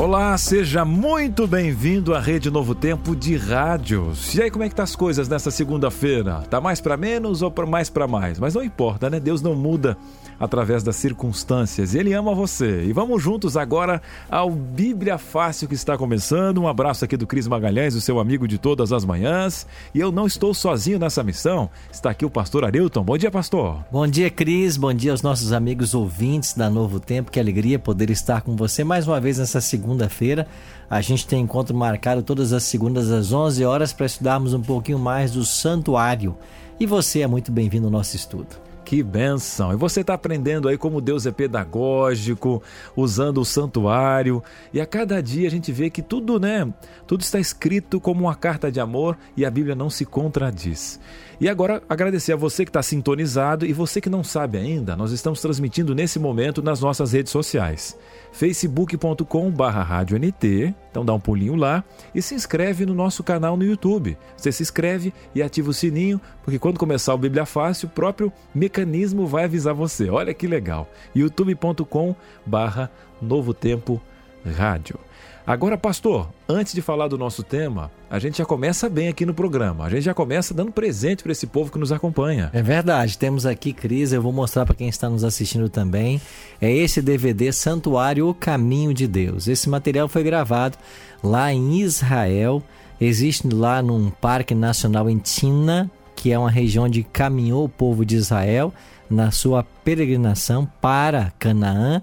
Olá, seja muito bem-vindo à Rede Novo Tempo de Rádios. E aí, como é que tá as coisas nessa segunda-feira? Tá mais para menos ou mais para mais? Mas não importa, né? Deus não muda através das circunstâncias. Ele ama você. E vamos juntos agora ao Bíblia Fácil que está começando. Um abraço aqui do Cris Magalhães, o seu amigo de todas as manhãs. E eu não estou sozinho nessa missão. Está aqui o pastor Arilton. Bom dia, pastor. Bom dia, Cris. Bom dia aos nossos amigos ouvintes da Novo Tempo. Que alegria poder estar com você mais uma vez nessa segunda-feira. A gente tem encontro marcado todas as segundas às 11 horas para estudarmos um pouquinho mais do santuário. E você é muito bem-vindo ao nosso estudo. Que benção! E você está aprendendo aí como Deus é pedagógico, usando o santuário. E a cada dia a gente vê que tudo, né? Tudo está escrito como uma carta de amor e a Bíblia não se contradiz. E agora agradecer a você que está sintonizado e você que não sabe ainda, nós estamos transmitindo nesse momento nas nossas redes sociais. facebook.com NT, então dá um pulinho lá e se inscreve no nosso canal no YouTube. Você se inscreve e ativa o sininho, porque quando começar o Bíblia Fácil, o próprio mecanismo vai avisar você. Olha que legal. youtube.com Novo Tempo Rádio. Agora, pastor, antes de falar do nosso tema, a gente já começa bem aqui no programa. A gente já começa dando presente para esse povo que nos acompanha. É verdade. Temos aqui, Cris, eu vou mostrar para quem está nos assistindo também. É esse DVD Santuário O Caminho de Deus. Esse material foi gravado lá em Israel. Existe lá num Parque Nacional em Tina, que é uma região onde caminhou o povo de Israel na sua peregrinação para Canaã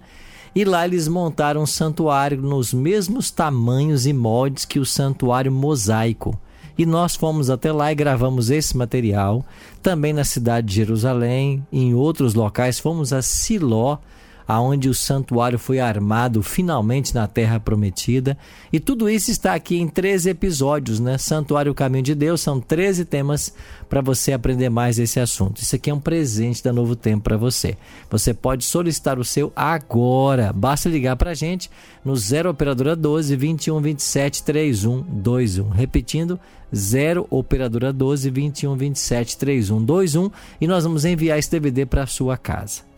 e lá eles montaram um santuário nos mesmos tamanhos e moldes que o santuário mosaico. E nós fomos até lá e gravamos esse material. Também na cidade de Jerusalém, em outros locais, fomos a Siló, aonde o santuário foi armado finalmente na terra prometida. E tudo isso está aqui em 13 episódios, né? Santuário Caminho de Deus, são 13 temas para você aprender mais desse assunto. Isso aqui é um presente da Novo Tempo para você. Você pode solicitar o seu agora. Basta ligar para a gente no 0 operadora 12 21 27 31 21. Repetindo, 0 operadora 12 21 27 31 21 e nós vamos enviar esse DVD para sua casa.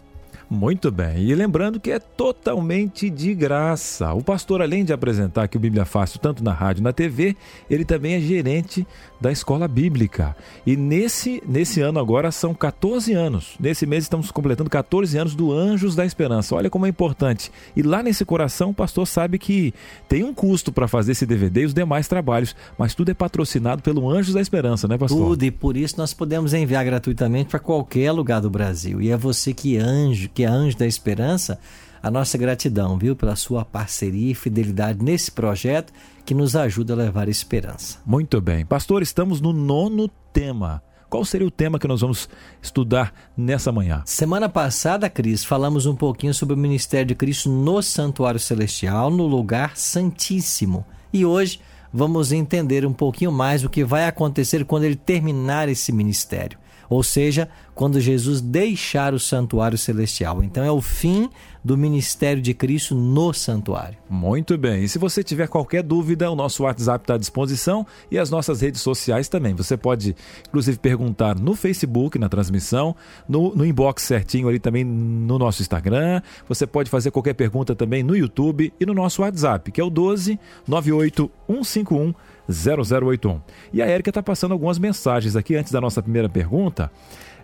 Muito bem. E lembrando que é totalmente de graça. O pastor, além de apresentar aqui o Bíblia Fácil tanto na rádio na TV, ele também é gerente da escola bíblica. E nesse, nesse ano agora são 14 anos. Nesse mês estamos completando 14 anos do Anjos da Esperança. Olha como é importante. E lá nesse coração o pastor sabe que tem um custo para fazer esse DVD e os demais trabalhos, mas tudo é patrocinado pelo Anjos da Esperança, né, pastor? Tudo, e por isso nós podemos enviar gratuitamente para qualquer lugar do Brasil. E é você que é anjo, que é anjo da esperança, a nossa gratidão, viu, pela sua parceria e fidelidade nesse projeto que nos ajuda a levar esperança. Muito bem. Pastor, estamos no nono tema. Qual seria o tema que nós vamos estudar nessa manhã? Semana passada, Cris, falamos um pouquinho sobre o ministério de Cristo no Santuário Celestial, no lugar santíssimo. E hoje vamos entender um pouquinho mais o que vai acontecer quando ele terminar esse ministério ou seja, quando Jesus deixar o santuário celestial. Então é o fim do ministério de Cristo no santuário. Muito bem. E se você tiver qualquer dúvida, o nosso WhatsApp está à disposição e as nossas redes sociais também. Você pode, inclusive, perguntar no Facebook, na transmissão, no, no inbox certinho ali também no nosso Instagram. Você pode fazer qualquer pergunta também no YouTube e no nosso WhatsApp, que é o 12 98 151 0081. E a Érica está passando algumas mensagens aqui antes da nossa primeira pergunta.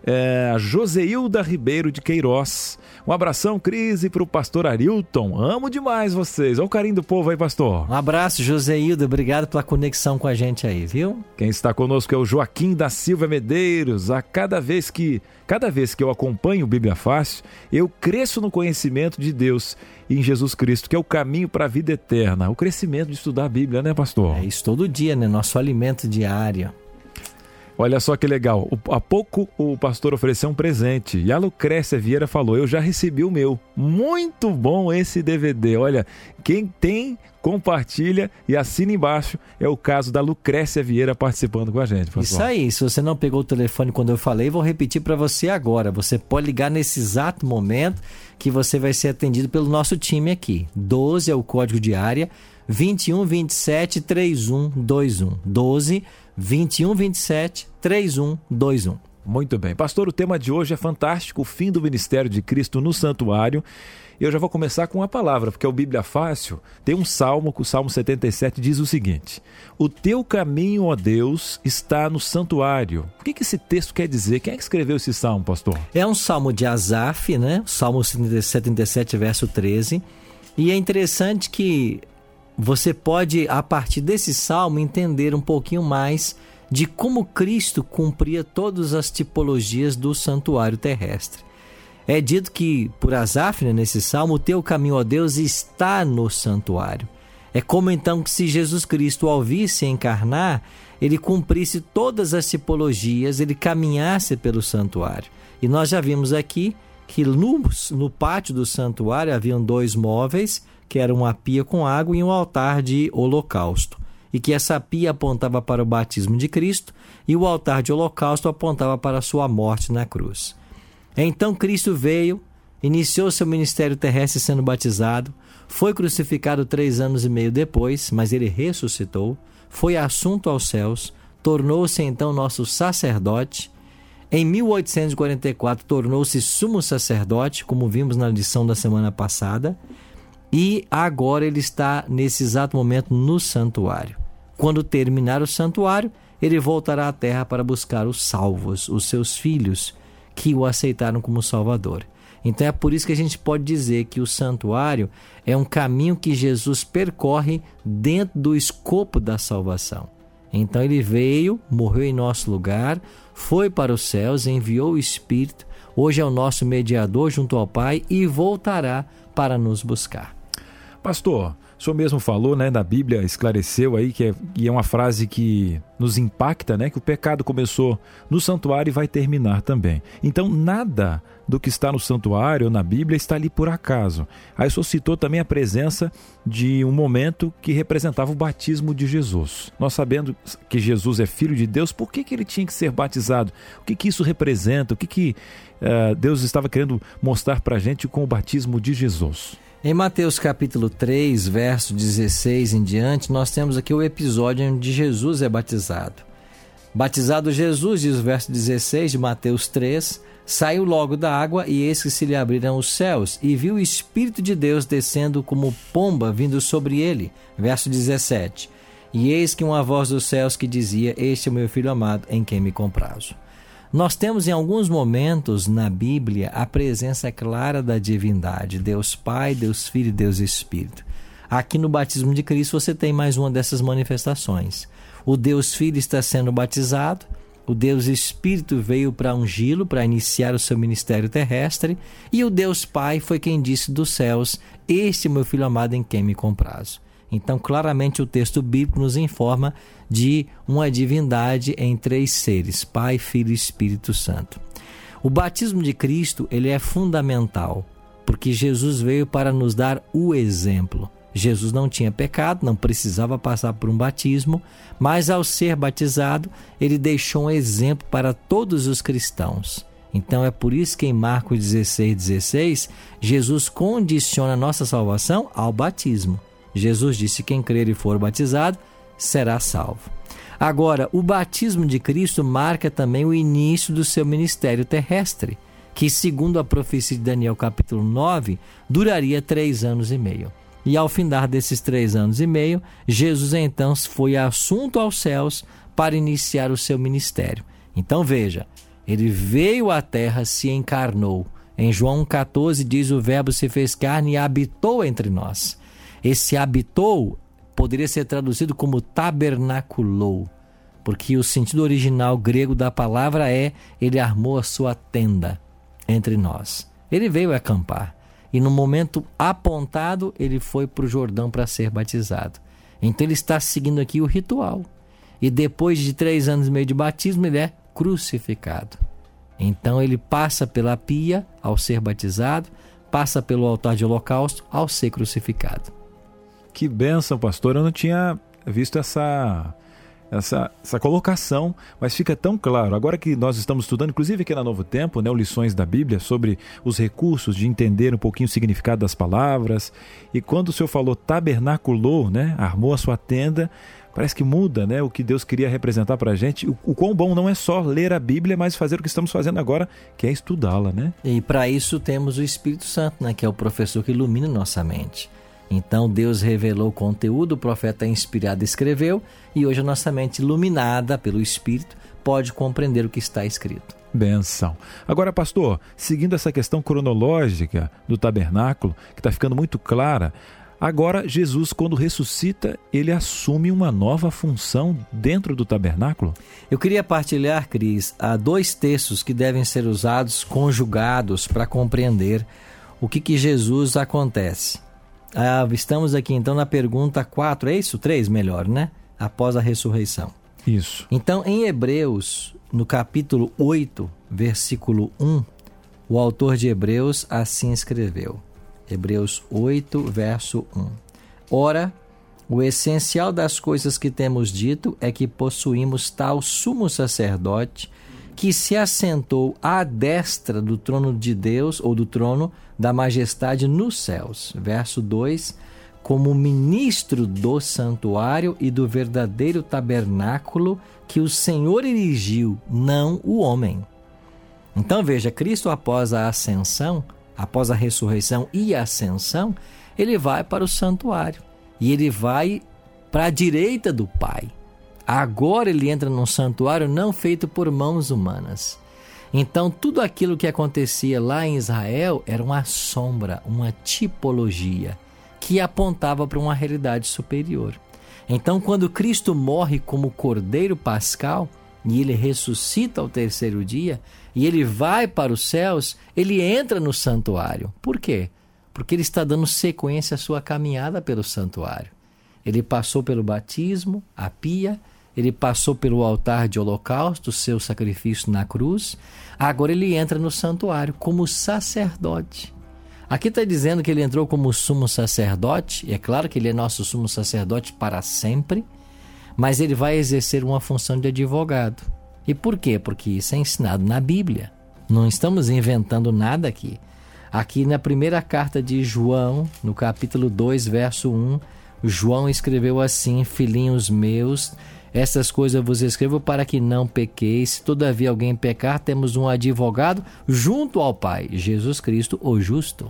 É, Joseilda Ribeiro de Queiroz. Um abração, Cris, e para o pastor Arilton. Amo demais vocês. Olha o carinho do povo aí, pastor. Um abraço, Joseilda. Obrigado pela conexão com a gente aí, viu? Quem está conosco é o Joaquim da Silva Medeiros. A cada vez que, cada vez que eu acompanho o Bíblia Fácil, eu cresço no conhecimento de Deus em Jesus Cristo, que é o caminho para a vida eterna. O crescimento de estudar a Bíblia, né, pastor? É isso todo dia, né? Nosso alimento diário. Olha só que legal. O, há pouco o pastor ofereceu um presente e a Lucrécia Vieira falou: Eu já recebi o meu. Muito bom esse DVD. Olha, quem tem, compartilha e assina embaixo. É o caso da Lucrécia Vieira participando com a gente. Pastor. Isso aí. Se você não pegou o telefone quando eu falei, vou repetir para você agora. Você pode ligar nesse exato momento que você vai ser atendido pelo nosso time aqui. 12 é o código de área. 21 27 3121. 12 21 27 3121. Muito bem. Pastor, o tema de hoje é fantástico, o fim do ministério de Cristo no santuário. Eu já vou começar com uma palavra, porque é o Bíblia Fácil. Tem um salmo, que o Salmo 77 diz o seguinte: O teu caminho, ó Deus, está no santuário. O que, que esse texto quer dizer? Quem é que escreveu esse salmo, pastor? É um salmo de Asaf, né? Salmo 77, verso 13. E é interessante que você pode, a partir desse salmo, entender um pouquinho mais de como Cristo cumpria todas as tipologias do santuário terrestre. É dito que, por Asaf, nesse salmo, o teu caminho, ó Deus, está no santuário. É como então que se Jesus Cristo, ao vir se encarnar, ele cumprisse todas as tipologias, ele caminhasse pelo santuário. E nós já vimos aqui que no, no pátio do santuário haviam dois móveis, que era uma pia com água e um altar de holocausto, e que essa pia apontava para o batismo de Cristo e o altar de holocausto apontava para a sua morte na cruz. Então Cristo veio, iniciou seu ministério terrestre sendo batizado, foi crucificado três anos e meio depois, mas ele ressuscitou, foi assunto aos céus, tornou-se então nosso sacerdote. Em 1844 tornou-se sumo sacerdote, como vimos na lição da semana passada, e agora ele está nesse exato momento no santuário. Quando terminar o santuário, ele voltará à terra para buscar os salvos, os seus filhos, que o aceitaram como Salvador. Então é por isso que a gente pode dizer que o santuário é um caminho que Jesus percorre dentro do escopo da salvação. Então ele veio, morreu em nosso lugar, foi para os céus, enviou o Espírito, hoje é o nosso mediador junto ao Pai e voltará para nos buscar. Pastor, o senhor mesmo falou, né, na Bíblia, esclareceu aí que é, que é uma frase que nos impacta, né, que o pecado começou no santuário e vai terminar também. Então, nada do que está no santuário ou na Bíblia está ali por acaso. Aí o senhor citou também a presença de um momento que representava o batismo de Jesus. Nós sabendo que Jesus é filho de Deus, por que, que ele tinha que ser batizado? O que, que isso representa? O que, que uh, Deus estava querendo mostrar para a gente com o batismo de Jesus? Em Mateus capítulo 3, verso 16 em diante, nós temos aqui o episódio onde Jesus é batizado. Batizado Jesus, diz o verso 16 de Mateus 3, saiu logo da água e eis que se lhe abriram os céus e viu o Espírito de Deus descendo como pomba vindo sobre ele. Verso 17. E eis que uma voz dos céus que dizia: Este é o meu filho amado, em quem me comprazo. Nós temos em alguns momentos na Bíblia a presença clara da divindade, Deus Pai, Deus Filho e Deus Espírito. Aqui no batismo de Cristo você tem mais uma dessas manifestações. O Deus Filho está sendo batizado, o Deus Espírito veio para ungí-lo, para iniciar o seu ministério terrestre, e o Deus Pai foi quem disse dos céus: Este é meu filho amado em quem me comprazo. Então, claramente, o texto bíblico nos informa de uma divindade em três seres: Pai, Filho e Espírito Santo. O batismo de Cristo ele é fundamental, porque Jesus veio para nos dar o exemplo. Jesus não tinha pecado, não precisava passar por um batismo, mas ao ser batizado, ele deixou um exemplo para todos os cristãos. Então é por isso que em Marcos 16, 16, Jesus condiciona a nossa salvação ao batismo. Jesus disse: Quem crer e for batizado será salvo. Agora, o batismo de Cristo marca também o início do seu ministério terrestre, que, segundo a profecia de Daniel, capítulo 9, duraria três anos e meio. E ao findar desses três anos e meio, Jesus então foi assunto aos céus para iniciar o seu ministério. Então veja, ele veio à terra, se encarnou. Em João 14 diz: O Verbo se fez carne e habitou entre nós. Esse habitou poderia ser traduzido como tabernaculou, porque o sentido original grego da palavra é ele armou a sua tenda entre nós. Ele veio acampar e no momento apontado ele foi para o Jordão para ser batizado. Então ele está seguindo aqui o ritual. e depois de três anos e meio de batismo, ele é crucificado. Então ele passa pela pia ao ser batizado, passa pelo altar de holocausto ao ser crucificado. Que benção, pastor. Eu não tinha visto essa essa, essa colocação, mas fica tão claro. Agora que nós estamos estudando, inclusive aqui na Novo Tempo, né, lições da Bíblia sobre os recursos de entender um pouquinho o significado das palavras. E quando o Senhor falou tabernaculou, né, armou a sua tenda, parece que muda né, o que Deus queria representar para a gente. O, o quão bom não é só ler a Bíblia, mas fazer o que estamos fazendo agora, que é estudá-la. Né? E para isso temos o Espírito Santo, né, que é o professor que ilumina nossa mente. Então Deus revelou o conteúdo, o profeta inspirado escreveu, e hoje a nossa mente iluminada pelo Espírito pode compreender o que está escrito. Benção. Agora, pastor, seguindo essa questão cronológica do tabernáculo, que está ficando muito clara, agora Jesus, quando ressuscita, ele assume uma nova função dentro do tabernáculo? Eu queria partilhar, Cris, há dois textos que devem ser usados conjugados para compreender o que, que Jesus acontece. Ah, estamos aqui então na pergunta 4, é isso? 3, melhor, né? Após a ressurreição. Isso. Então, em Hebreus, no capítulo 8, versículo 1, o autor de Hebreus assim escreveu. Hebreus 8, verso 1. Ora, o essencial das coisas que temos dito é que possuímos tal sumo sacerdote que se assentou à destra do trono de Deus ou do trono da majestade nos céus. Verso 2: como ministro do santuário e do verdadeiro tabernáculo que o Senhor erigiu, não o homem. Então veja, Cristo após a ascensão, após a ressurreição e a ascensão, ele vai para o santuário e ele vai para a direita do Pai. Agora ele entra num santuário não feito por mãos humanas. Então, tudo aquilo que acontecia lá em Israel era uma sombra, uma tipologia que apontava para uma realidade superior. Então, quando Cristo morre como Cordeiro Pascal e ele ressuscita ao terceiro dia e ele vai para os céus, ele entra no santuário. Por quê? Porque ele está dando sequência à sua caminhada pelo santuário. Ele passou pelo batismo, a pia, ele passou pelo altar de holocausto, seu sacrifício na cruz. Agora ele entra no santuário como sacerdote. Aqui está dizendo que ele entrou como sumo sacerdote, e é claro que ele é nosso sumo sacerdote para sempre, mas ele vai exercer uma função de advogado. E por quê? Porque isso é ensinado na Bíblia. Não estamos inventando nada aqui. Aqui na primeira carta de João, no capítulo 2, verso 1, João escreveu assim: Filhinhos meus, essas coisas vos escrevo para que não pequeis. Se todavia alguém pecar, temos um advogado junto ao Pai, Jesus Cristo, o justo.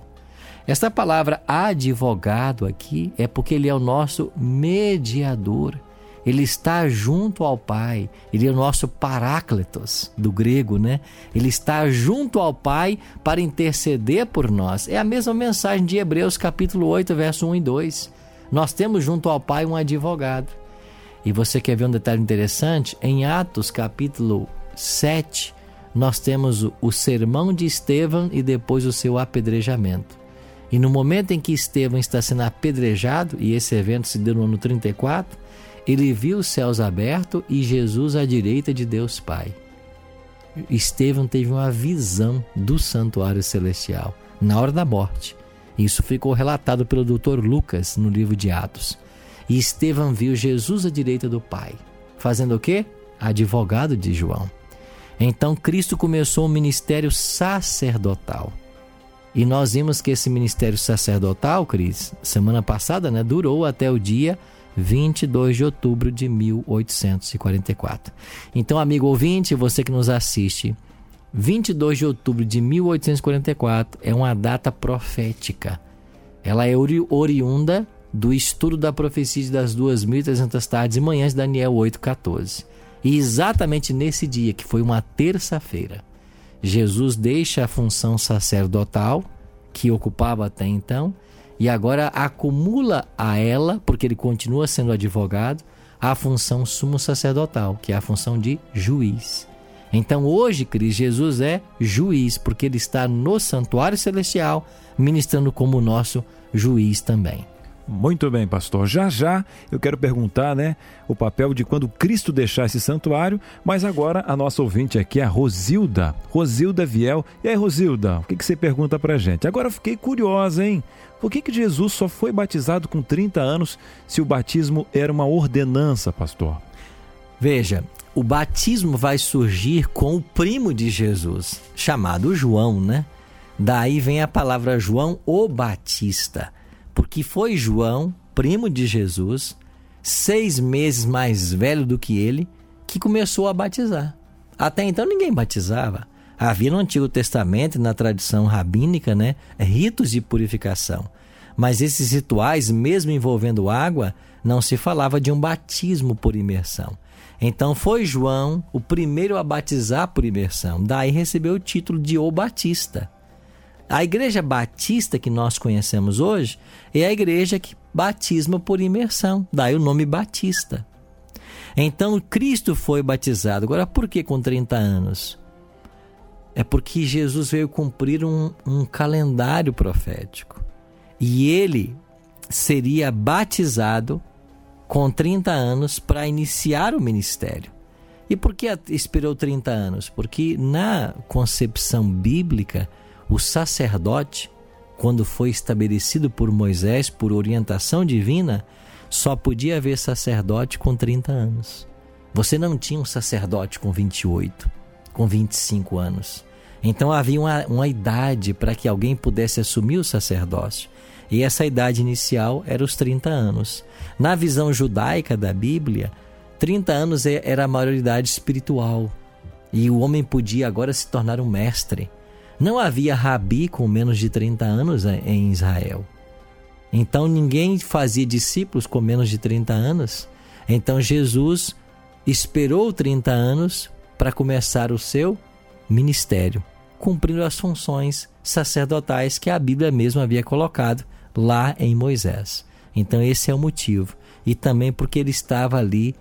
Esta palavra advogado aqui é porque ele é o nosso mediador. Ele está junto ao Pai. Ele é o nosso paráclitos, do grego, né? Ele está junto ao Pai para interceder por nós. É a mesma mensagem de Hebreus capítulo 8, verso 1 e 2. Nós temos junto ao Pai um advogado. E você quer ver um detalhe interessante? Em Atos capítulo 7, nós temos o, o sermão de Estevão e depois o seu apedrejamento. E no momento em que Estevão está sendo apedrejado, e esse evento se deu no ano 34, ele viu os céus abertos e Jesus à direita de Deus Pai. Estevão teve uma visão do santuário celestial na hora da morte. Isso ficou relatado pelo Dr. Lucas no livro de Atos. E Estevão viu Jesus à direita do Pai, fazendo o quê? Advogado de João. Então Cristo começou um ministério sacerdotal. E nós vimos que esse ministério sacerdotal, Cris, semana passada, né, durou até o dia 22 de outubro de 1844. Então, amigo ouvinte, você que nos assiste, 22 de outubro de 1844 é uma data profética. Ela é ori oriunda do estudo da profecia das 2.300 tardes e manhãs Daniel 8,14. E exatamente nesse dia, que foi uma terça-feira, Jesus deixa a função sacerdotal que ocupava até então e agora acumula a ela, porque ele continua sendo advogado, a função sumo sacerdotal, que é a função de juiz. Então hoje, Cris, Jesus é juiz, porque ele está no santuário celestial, ministrando como nosso juiz também. Muito bem, pastor. Já já eu quero perguntar, né, o papel de quando Cristo deixar esse santuário, mas agora a nossa ouvinte aqui é a Rosilda, Rosilda Viel. E aí, Rosilda, o que, que você pergunta pra gente? Agora eu fiquei curiosa, hein? Por que, que Jesus só foi batizado com 30 anos se o batismo era uma ordenança, pastor? Veja, o batismo vai surgir com o primo de Jesus, chamado João, né? Daí vem a palavra João o Batista porque foi João, primo de Jesus, seis meses mais velho do que ele, que começou a batizar. Até então ninguém batizava. Havia no Antigo Testamento na tradição rabínica, né, ritos de purificação. Mas esses rituais, mesmo envolvendo água, não se falava de um batismo por imersão. Então foi João o primeiro a batizar por imersão. Daí recebeu o título de O Batista. A igreja batista que nós conhecemos hoje é a igreja que batisma por imersão, daí o nome Batista. Então Cristo foi batizado. Agora, por que com 30 anos? É porque Jesus veio cumprir um, um calendário profético. E ele seria batizado com 30 anos para iniciar o ministério. E por que esperou 30 anos? Porque na concepção bíblica, o sacerdote, quando foi estabelecido por Moisés por orientação divina, só podia haver sacerdote com 30 anos. Você não tinha um sacerdote com 28, com 25 anos. Então havia uma, uma idade para que alguém pudesse assumir o sacerdócio. E essa idade inicial era os 30 anos. Na visão judaica da Bíblia, 30 anos é, era a maioridade espiritual. E o homem podia agora se tornar um mestre. Não havia rabi com menos de 30 anos em Israel. Então ninguém fazia discípulos com menos de 30 anos. Então Jesus esperou 30 anos para começar o seu ministério, cumprindo as funções sacerdotais que a Bíblia mesmo havia colocado lá em Moisés. Então esse é o motivo. E também porque ele estava ali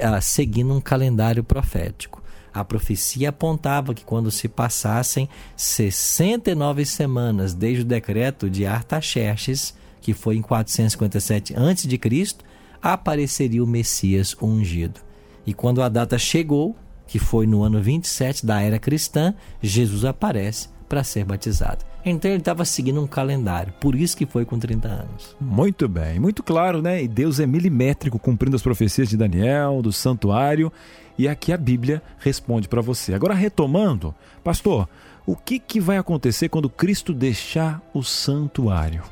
ah, seguindo um calendário profético. A profecia apontava que quando se passassem 69 semanas desde o decreto de Artaxerxes, que foi em 457 a.C., apareceria o Messias ungido. E quando a data chegou, que foi no ano 27 da era cristã, Jesus aparece para ser batizado. Então ele estava seguindo um calendário, por isso que foi com 30 anos. Muito bem, muito claro, né? E Deus é milimétrico, cumprindo as profecias de Daniel, do santuário, e aqui a Bíblia responde para você. Agora retomando, pastor, o que, que vai acontecer quando Cristo deixar o santuário?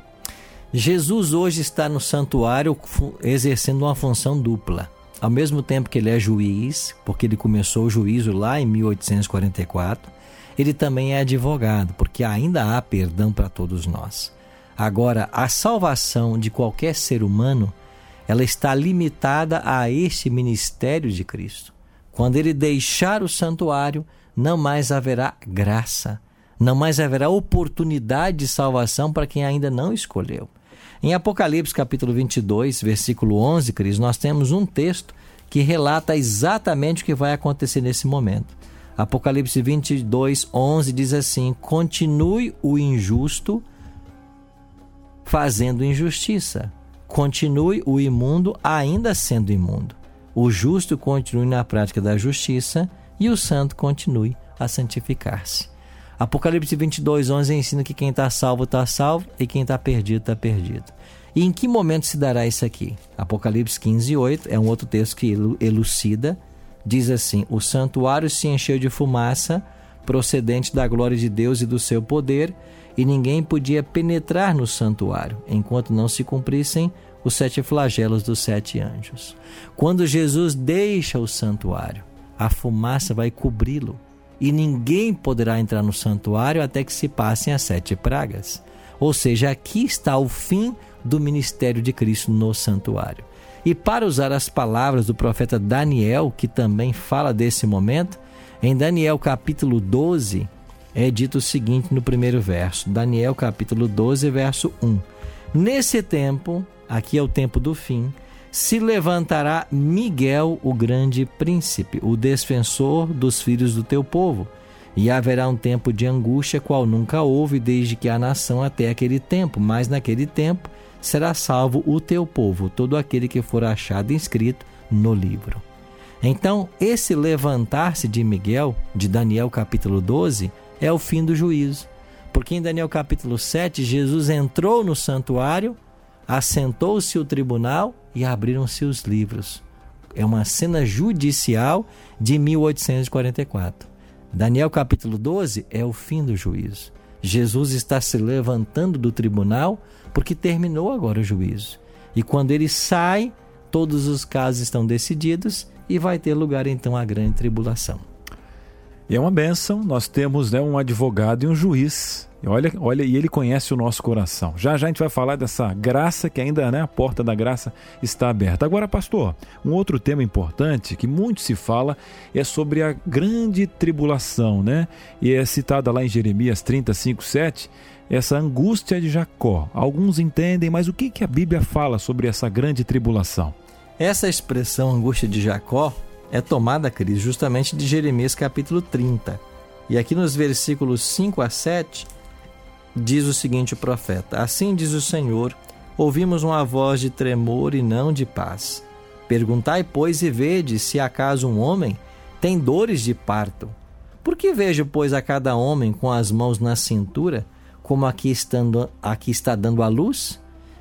Jesus hoje está no santuário exercendo uma função dupla. Ao mesmo tempo que ele é juiz, porque ele começou o juízo lá em 1844, ele também é advogado, porque ainda há perdão para todos nós. Agora, a salvação de qualquer ser humano, ela está limitada a este ministério de Cristo. Quando ele deixar o santuário, não mais haverá graça, não mais haverá oportunidade de salvação para quem ainda não escolheu. Em Apocalipse capítulo 22, versículo 11, Cris, nós temos um texto que relata exatamente o que vai acontecer nesse momento. Apocalipse 22, 11 diz assim: Continue o injusto fazendo injustiça. Continue o imundo ainda sendo imundo. O justo continue na prática da justiça e o santo continue a santificar-se. Apocalipse 22, 11 ensina que quem está salvo está salvo e quem está perdido está perdido. E em que momento se dará isso aqui? Apocalipse 15, 8 é um outro texto que elucida diz assim: O santuário se encheu de fumaça procedente da glória de Deus e do seu poder, e ninguém podia penetrar no santuário, enquanto não se cumprissem os sete flagelos dos sete anjos. Quando Jesus deixa o santuário, a fumaça vai cobri-lo, e ninguém poderá entrar no santuário até que se passem as sete pragas. Ou seja, aqui está o fim do ministério de Cristo no santuário. E para usar as palavras do profeta Daniel, que também fala desse momento, em Daniel capítulo 12, é dito o seguinte no primeiro verso. Daniel capítulo 12, verso 1. Nesse tempo, aqui é o tempo do fim, se levantará Miguel, o grande príncipe, o defensor dos filhos do teu povo. E haverá um tempo de angústia, qual nunca houve desde que a nação até aquele tempo, mas naquele tempo será salvo o teu povo, todo aquele que for achado inscrito no livro. Então, esse levantar-se de Miguel, de Daniel capítulo 12, é o fim do juízo. Porque em Daniel capítulo 7, Jesus entrou no santuário, assentou-se o tribunal e abriram-se os livros. É uma cena judicial de 1844. Daniel capítulo 12 é o fim do juízo. Jesus está se levantando do tribunal porque terminou agora o juízo. E quando ele sai, todos os casos estão decididos e vai ter lugar então a grande tribulação. E é uma benção, nós temos né, um advogado e um juiz. E olha, olha, e ele conhece o nosso coração. Já já a gente vai falar dessa graça que ainda, né, a porta da graça está aberta. Agora, pastor, um outro tema importante que muito se fala é sobre a grande tribulação, né? E é citada lá em Jeremias 35, 7, essa angústia de Jacó. Alguns entendem, mas o que, a Bíblia fala sobre essa grande tribulação? Essa expressão angústia de Jacó é tomada, Cris, justamente de Jeremias capítulo 30. E aqui nos versículos 5 a 7, diz o seguinte o profeta: Assim diz o Senhor: Ouvimos uma voz de tremor e não de paz. Perguntai, pois, e vede se acaso um homem tem dores de parto. Por que vejo, pois, a cada homem com as mãos na cintura, como aqui, estando, aqui está dando a luz?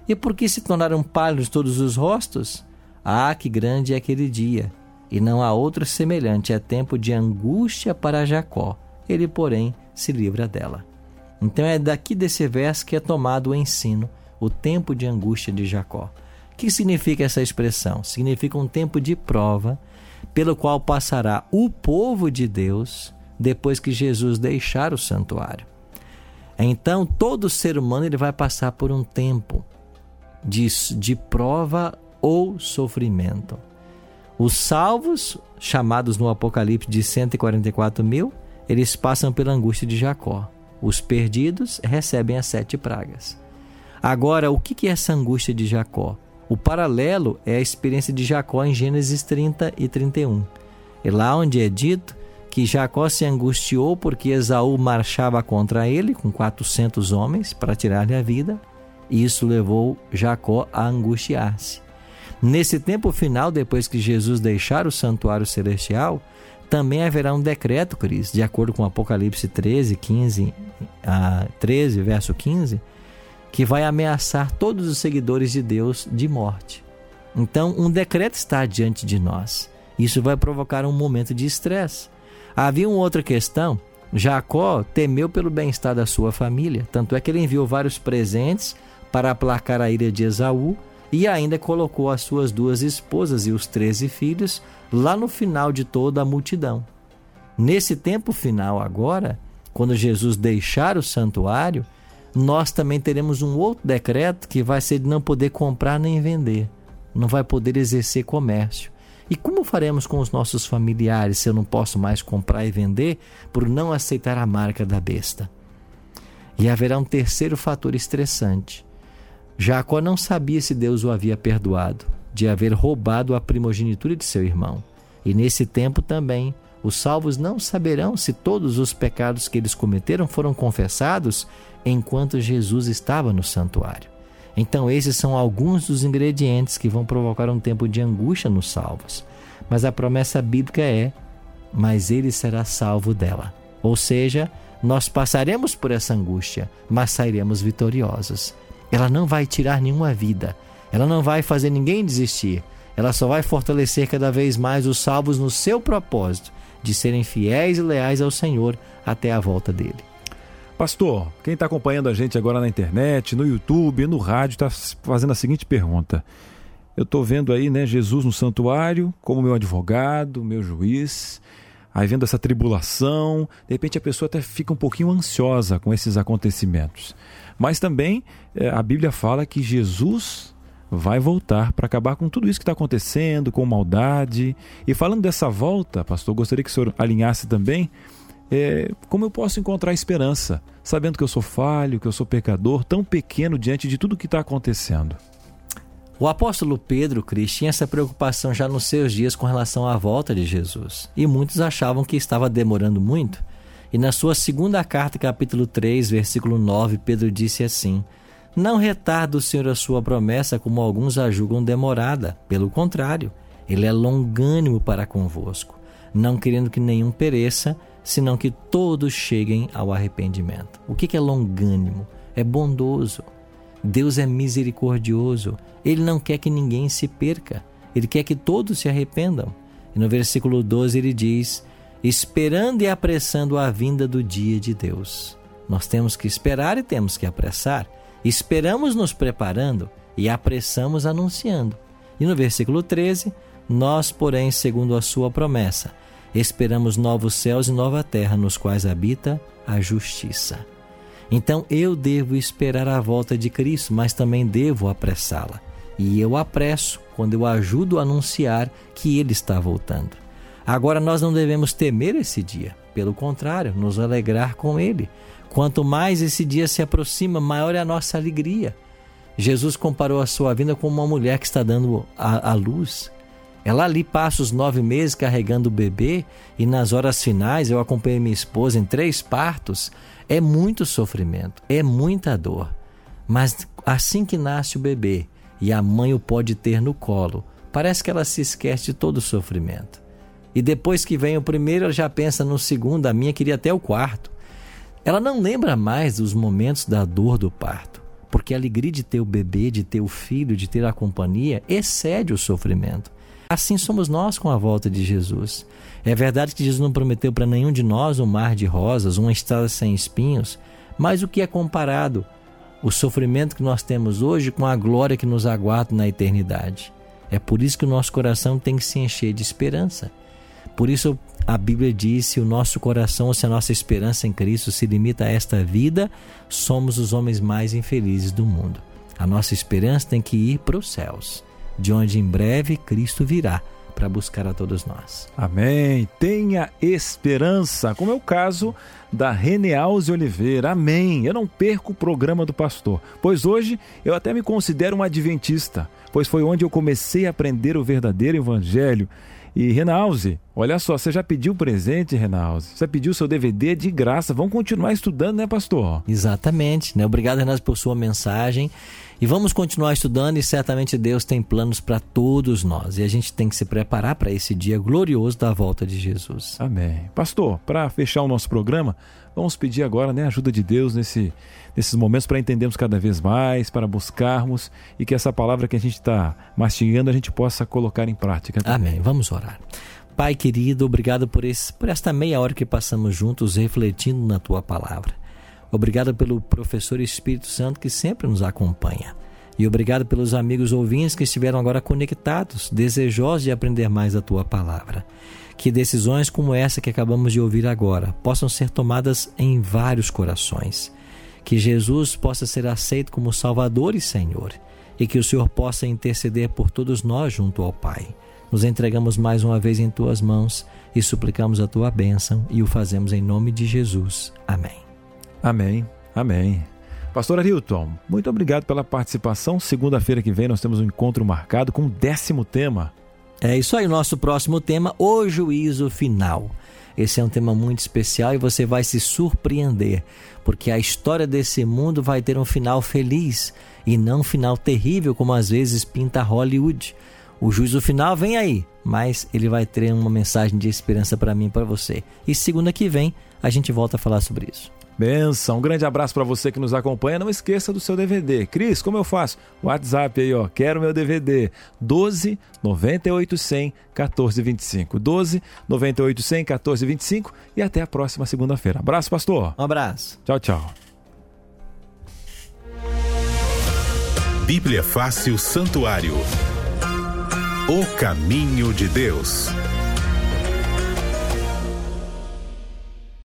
E por que se tornaram pálidos todos os rostos? Ah, que grande é aquele dia! E não há outro semelhante, é tempo de angústia para Jacó. Ele, porém, se livra dela. Então é daqui desse verso que é tomado o ensino, o tempo de angústia de Jacó. O que significa essa expressão? Significa um tempo de prova pelo qual passará o povo de Deus depois que Jesus deixar o santuário. Então, todo ser humano ele vai passar por um tempo de, de prova ou sofrimento. Os salvos, chamados no Apocalipse de 144 mil, eles passam pela angústia de Jacó. Os perdidos recebem as sete pragas. Agora, o que é essa angústia de Jacó? O paralelo é a experiência de Jacó em Gênesis 30 e 31. E lá onde é dito que Jacó se angustiou porque Esaú marchava contra ele com 400 homens para tirar-lhe a vida, e isso levou Jacó a angustiar-se. Nesse tempo final, depois que Jesus deixar o santuário celestial, também haverá um decreto, Cris, de acordo com Apocalipse 13, 15, a 13, verso 15, que vai ameaçar todos os seguidores de Deus de morte. Então, um decreto está diante de nós. Isso vai provocar um momento de estresse. Havia uma outra questão. Jacó temeu pelo bem-estar da sua família, tanto é que ele enviou vários presentes para aplacar a ira de Esaú e ainda colocou as suas duas esposas e os treze filhos lá no final de toda a multidão. Nesse tempo final agora, quando Jesus deixar o santuário, nós também teremos um outro decreto que vai ser de não poder comprar nem vender, não vai poder exercer comércio. E como faremos com os nossos familiares se eu não posso mais comprar e vender por não aceitar a marca da besta? E haverá um terceiro fator estressante. Jacó não sabia se Deus o havia perdoado de haver roubado a primogenitura de seu irmão. E nesse tempo também, os salvos não saberão se todos os pecados que eles cometeram foram confessados enquanto Jesus estava no santuário. Então, esses são alguns dos ingredientes que vão provocar um tempo de angústia nos salvos. Mas a promessa bíblica é: mas ele será salvo dela. Ou seja, nós passaremos por essa angústia, mas sairemos vitoriosos. Ela não vai tirar nenhuma vida. Ela não vai fazer ninguém desistir. Ela só vai fortalecer cada vez mais os salvos no seu propósito de serem fiéis e leais ao Senhor até a volta dele. Pastor, quem está acompanhando a gente agora na internet, no YouTube, no rádio, está fazendo a seguinte pergunta. Eu estou vendo aí, né, Jesus no santuário, como meu advogado, meu juiz, aí vendo essa tribulação, de repente a pessoa até fica um pouquinho ansiosa com esses acontecimentos. Mas também é, a Bíblia fala que Jesus vai voltar para acabar com tudo isso que está acontecendo, com maldade. E falando dessa volta, pastor, gostaria que o senhor alinhasse também é, como eu posso encontrar esperança, sabendo que eu sou falho, que eu sou pecador, tão pequeno diante de tudo que está acontecendo. O apóstolo Pedro, Cris, tinha essa preocupação já nos seus dias com relação à volta de Jesus. E muitos achavam que estava demorando muito. E na sua segunda carta, capítulo 3, versículo 9, Pedro disse assim: Não retarda o Senhor a sua promessa, como alguns a julgam demorada. Pelo contrário, ele é longânimo para convosco, não querendo que nenhum pereça, senão que todos cheguem ao arrependimento. O que é longânimo? É bondoso. Deus é misericordioso. Ele não quer que ninguém se perca. Ele quer que todos se arrependam. E no versículo 12 ele diz: esperando e apressando a vinda do dia de Deus. Nós temos que esperar e temos que apressar. Esperamos nos preparando e apressamos anunciando. E no versículo 13, nós, porém, segundo a sua promessa, esperamos novos céus e nova terra nos quais habita a justiça. Então eu devo esperar a volta de Cristo, mas também devo apressá-la. E eu apresso quando eu ajudo a anunciar que ele está voltando. Agora nós não devemos temer esse dia, pelo contrário, nos alegrar com ele, Quanto mais esse dia se aproxima, maior é a nossa alegria. Jesus comparou a sua vinda com uma mulher que está dando a, a luz. Ela ali passa os nove meses carregando o bebê e nas horas finais eu acompanhei minha esposa em três partos. É muito sofrimento, é muita dor. Mas assim que nasce o bebê e a mãe o pode ter no colo, parece que ela se esquece de todo o sofrimento. E depois que vem o primeiro, ela já pensa no segundo, a minha queria até o quarto. Ela não lembra mais dos momentos da dor do parto, porque a alegria de ter o bebê, de ter o filho, de ter a companhia, excede o sofrimento. Assim somos nós com a volta de Jesus. É verdade que Jesus não prometeu para nenhum de nós um mar de rosas, uma estrada sem espinhos, mas o que é comparado o sofrimento que nós temos hoje com a glória que nos aguarda na eternidade. É por isso que o nosso coração tem que se encher de esperança. Por isso a Bíblia diz: se o nosso coração, se a nossa esperança em Cristo se limita a esta vida, somos os homens mais infelizes do mundo. A nossa esperança tem que ir para os céus, de onde em breve Cristo virá para buscar a todos nós. Amém. Tenha esperança, como é o caso da Renealze Oliveira. Amém. Eu não perco o programa do pastor, pois hoje eu até me considero um adventista, pois foi onde eu comecei a aprender o verdadeiro evangelho e Renalze, olha só, você já pediu presente, Renalze? Você pediu seu DVD de graça. Vamos continuar estudando, né, pastor? Exatamente. Né? Obrigado, Renalze, por sua mensagem. E vamos continuar estudando e certamente Deus tem planos para todos nós. E a gente tem que se preparar para esse dia glorioso da volta de Jesus. Amém. Pastor, para fechar o nosso programa, vamos pedir agora né, a ajuda de Deus nesse nesses momentos para entendermos cada vez mais, para buscarmos e que essa palavra que a gente está mastigando a gente possa colocar em prática. Também. Amém. Vamos orar. Pai querido, obrigado por, esse, por esta meia hora que passamos juntos refletindo na tua palavra. Obrigado pelo professor Espírito Santo que sempre nos acompanha. E obrigado pelos amigos ouvintes que estiveram agora conectados, desejosos de aprender mais a tua palavra. Que decisões como essa que acabamos de ouvir agora possam ser tomadas em vários corações que Jesus possa ser aceito como Salvador e Senhor e que o Senhor possa interceder por todos nós junto ao Pai. Nos entregamos mais uma vez em tuas mãos e suplicamos a tua bênção e o fazemos em nome de Jesus. Amém. Amém. Amém. Pastor Arilton, muito obrigado pela participação. Segunda-feira que vem nós temos um encontro marcado com o décimo tema. É isso aí, nosso próximo tema, o juízo final. Esse é um tema muito especial e você vai se surpreender, porque a história desse mundo vai ter um final feliz e não um final terrível como às vezes pinta Hollywood. O juízo final vem aí, mas ele vai ter uma mensagem de esperança para mim e para você. E segunda que vem a gente volta a falar sobre isso. Benção. Um grande abraço para você que nos acompanha. Não esqueça do seu DVD. Cris, como eu faço? WhatsApp aí, ó. Quero meu DVD. 12 98 100 14 25. 12 98 100 14 25 e até a próxima segunda-feira. Abraço, pastor. Um abraço. Tchau, tchau. Bíblia Fácil Santuário. O caminho de Deus.